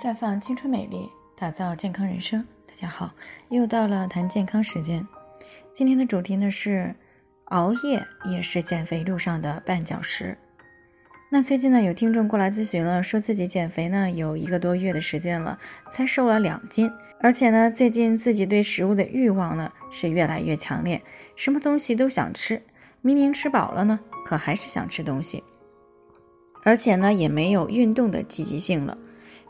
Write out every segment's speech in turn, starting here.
绽放青春美丽，打造健康人生。大家好，又到了谈健康时间。今天的主题呢是熬夜也是减肥路上的绊脚石。那最近呢，有听众过来咨询了，说自己减肥呢有一个多月的时间了，才瘦了两斤，而且呢，最近自己对食物的欲望呢是越来越强烈，什么东西都想吃，明明吃饱了呢，可还是想吃东西，而且呢，也没有运动的积极性了。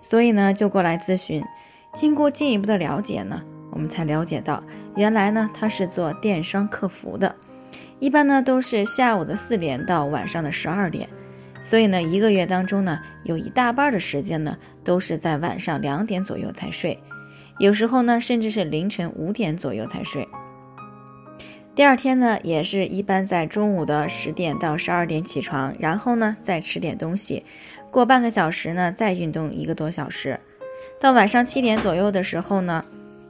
所以呢，就过来咨询。经过进一步的了解呢，我们才了解到，原来呢他是做电商客服的，一般呢都是下午的四点到晚上的十二点，所以呢一个月当中呢有一大半的时间呢都是在晚上两点左右才睡，有时候呢甚至是凌晨五点左右才睡。第二天呢也是一般在中午的十点到十二点起床，然后呢再吃点东西。过半个小时呢，再运动一个多小时，到晚上七点左右的时候呢，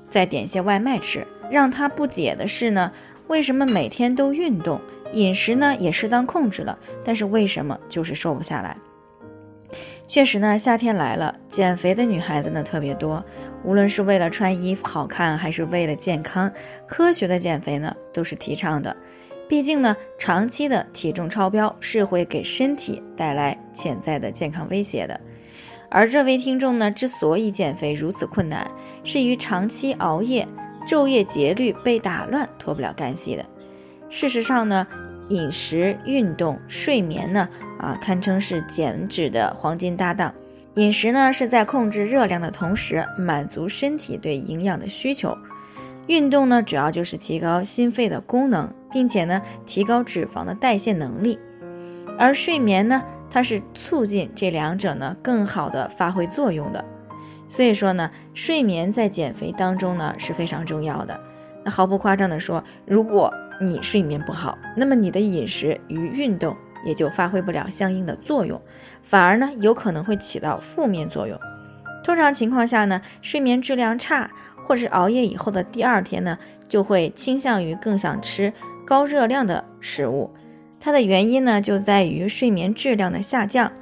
再点些外卖吃。让他不解的是呢，为什么每天都运动，饮食呢也适当控制了，但是为什么就是瘦不下来？确实呢，夏天来了，减肥的女孩子呢特别多，无论是为了穿衣服好看，还是为了健康，科学的减肥呢都是提倡的。毕竟呢，长期的体重超标是会给身体带来潜在的健康威胁的。而这位听众呢，之所以减肥如此困难，是与长期熬夜、昼夜节律被打乱脱不了干系的。事实上呢，饮食、运动、睡眠呢，啊，堪称是减脂的黄金搭档。饮食呢，是在控制热量的同时，满足身体对营养的需求。运动呢，主要就是提高心肺的功能，并且呢，提高脂肪的代谢能力。而睡眠呢，它是促进这两者呢更好的发挥作用的。所以说呢，睡眠在减肥当中呢是非常重要的。那毫不夸张的说，如果你睡眠不好，那么你的饮食与运动也就发挥不了相应的作用，反而呢有可能会起到负面作用。通常情况下呢，睡眠质量差。或是熬夜以后的第二天呢，就会倾向于更想吃高热量的食物。它的原因呢，就在于睡眠质量的下降，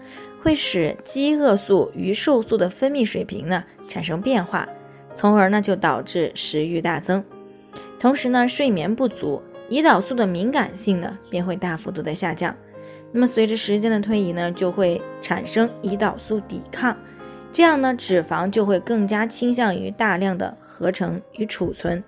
会使饥饿素与瘦素的分泌水平呢产生变化，从而呢就导致食欲大增。同时呢，睡眠不足，胰岛素的敏感性呢便会大幅度的下降。那么随着时间的推移呢，就会产生胰岛素抵抗。这样呢，脂肪就会更加倾向于大量的合成与储存。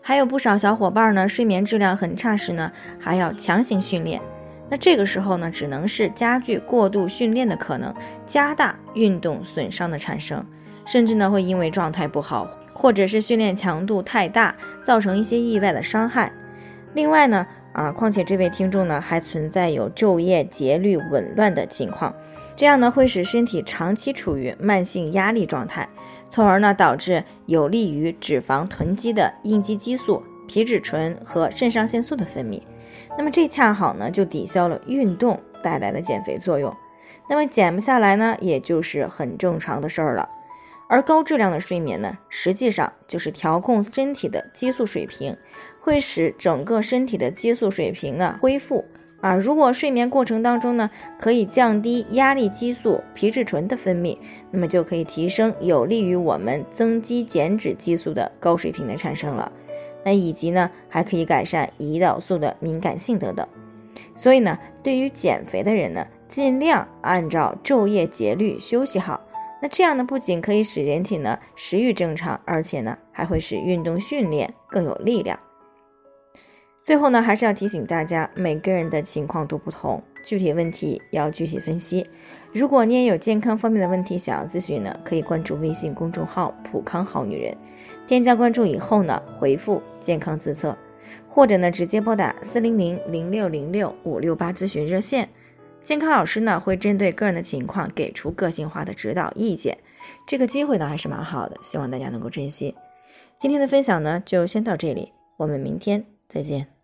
还有不少小伙伴呢，睡眠质量很差时呢，还要强行训练。那这个时候呢，只能是加剧过度训练的可能，加大运动损伤的产生，甚至呢会因为状态不好，或者是训练强度太大，造成一些意外的伤害。另外呢，啊，况且这位听众呢，还存在有昼夜节律紊乱的情况。这样呢，会使身体长期处于慢性压力状态，从而呢导致有利于脂肪囤积的应激激素、皮质醇和肾上腺素的分泌。那么这恰好呢就抵消了运动带来的减肥作用。那么减不下来呢，也就是很正常的事儿了。而高质量的睡眠呢，实际上就是调控身体的激素水平，会使整个身体的激素水平呢恢复。啊，如果睡眠过程当中呢，可以降低压力激素、皮质醇的分泌，那么就可以提升有利于我们增肌减脂激素的高水平的产生了。那以及呢，还可以改善胰岛素的敏感性等等。所以呢，对于减肥的人呢，尽量按照昼夜节律休息好。那这样呢，不仅可以使人体呢食欲正常，而且呢，还会使运动训练更有力量。最后呢，还是要提醒大家，每个人的情况都不同，具体问题要具体分析。如果你也有健康方面的问题想要咨询呢，可以关注微信公众号“普康好女人”，添加关注以后呢，回复“健康自测”，或者呢，直接拨打四零零零六零六五六八咨询热线，健康老师呢会针对个人的情况给出个性化的指导意见。这个机会呢还是蛮好的，希望大家能够珍惜。今天的分享呢就先到这里，我们明天。再见。